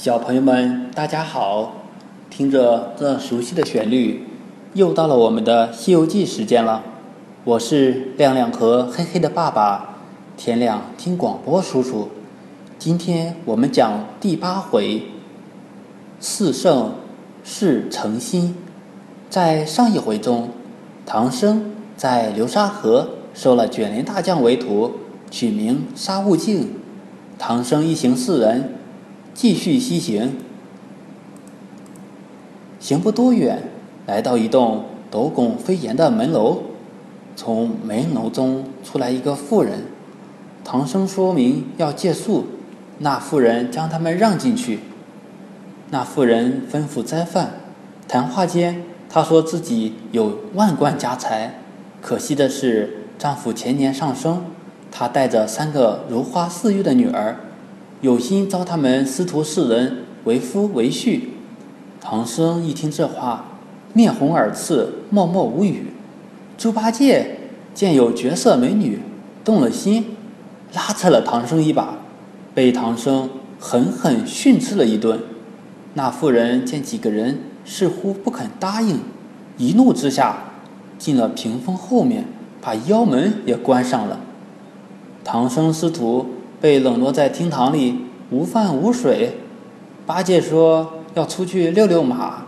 小朋友们，大家好！听着这熟悉的旋律，又到了我们的《西游记》时间了。我是亮亮和黑黑的爸爸，天亮听广播叔叔。今天我们讲第八回：四圣是诚心。在上一回中，唐僧在流沙河收了卷帘大将为徒，取名沙悟净。唐僧一行四人。继续西行，行不多远，来到一栋斗拱飞檐的门楼。从门楼中出来一个妇人，唐僧说明要借宿，那妇人将他们让进去。那妇人吩咐斋饭，谈话间，她说自己有万贯家财，可惜的是丈夫前年上生，她带着三个如花似玉的女儿。有心招他们师徒四人为夫为婿，唐僧一听这话，面红耳赤，默默无语。猪八戒见有绝色美女，动了心，拉扯了唐僧一把，被唐僧狠狠训斥了一顿。那妇人见几个人似乎不肯答应，一怒之下，进了屏风后面，把腰门也关上了。唐僧师徒。被冷落在厅堂里，无饭无水。八戒说要出去遛遛马。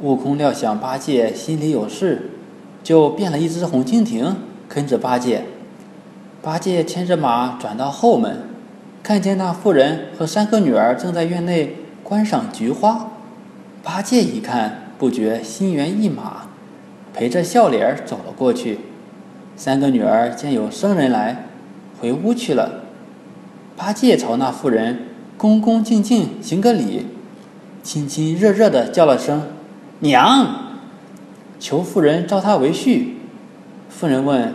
悟空料想八戒心里有事，就变了一只红蜻蜓跟着八戒。八戒牵着马转到后门，看见那妇人和三个女儿正在院内观赏菊花。八戒一看，不觉心猿意马，陪着笑脸走了过去。三个女儿见有生人来，回屋去了。八戒朝那妇人恭恭敬敬行个礼，亲亲热热的叫了声“娘”，求妇人招他为婿。妇人问：“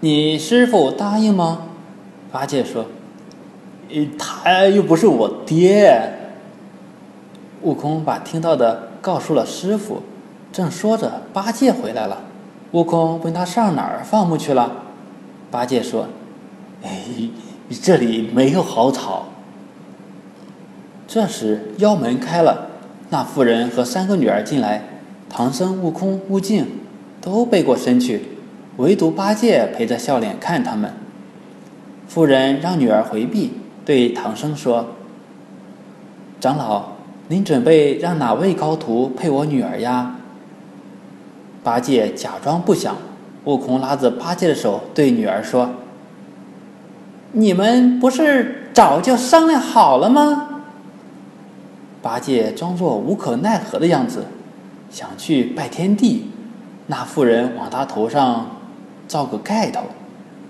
你师傅答应吗？”八戒说：“呃他又不是我爹。”悟空把听到的告诉了师傅，正说着，八戒回来了。悟空问他上哪儿放牧去了，八戒说：“哎。”这里没有好草。这时腰门开了，那妇人和三个女儿进来，唐僧、悟空、悟净都背过身去，唯独八戒陪着笑脸看他们。妇人让女儿回避，对唐僧说：“长老，您准备让哪位高徒配我女儿呀？”八戒假装不想，悟空拉着八戒的手对女儿说。你们不是早就商量好了吗？八戒装作无可奈何的样子，想去拜天地。那妇人往他头上罩个盖头，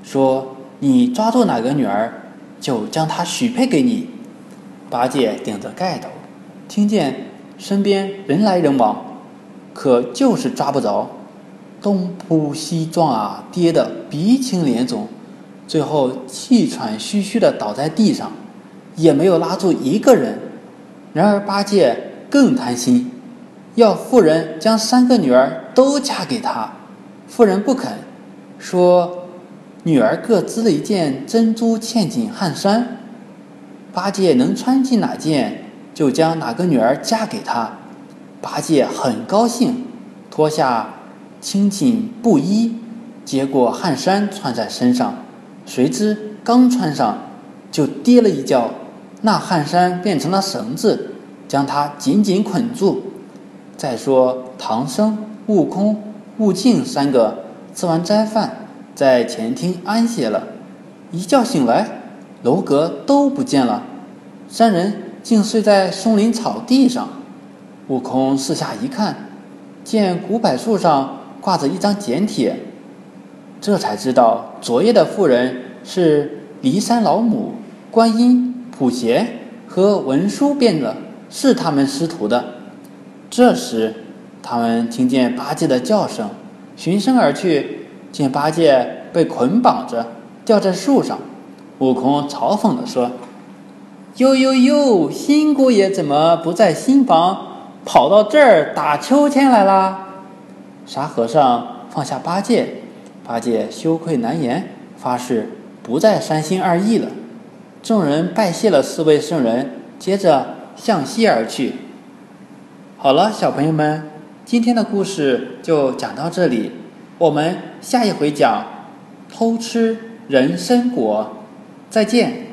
说：“你抓住哪个女儿，就将她许配给你。”八戒顶着盖头，听见身边人来人往，可就是抓不着，东扑西撞啊，跌得鼻青脸肿。最后气喘吁吁的倒在地上，也没有拉住一个人。然而八戒更贪心，要妇人将三个女儿都嫁给他。妇人不肯，说女儿各织了一件珍珠嵌锦汗衫，八戒能穿进哪件，就将哪个女儿嫁给他。八戒很高兴，脱下青锦布衣，接过汗衫穿在身上。谁知刚穿上，就跌了一跤，那汗衫变成了绳子，将他紧紧捆住。再说唐僧、悟空、悟净三个吃完斋饭，在前厅安歇了，一觉醒来，楼阁都不见了，三人竟睡在松林草地上。悟空四下一看，见古柏树上挂着一张简帖。这才知道，昨夜的妇人是骊山老母、观音、普贤和文殊变的，是他们师徒的。这时，他们听见八戒的叫声，循声而去，见八戒被捆绑着，吊在树上。悟空嘲讽地说：“呦呦呦，新姑爷怎么不在新房，跑到这儿打秋千来啦？”沙和尚放下八戒。八戒羞愧难言，发誓不再三心二意了。众人拜谢了四位圣人，接着向西而去。好了，小朋友们，今天的故事就讲到这里，我们下一回讲偷吃人参果，再见。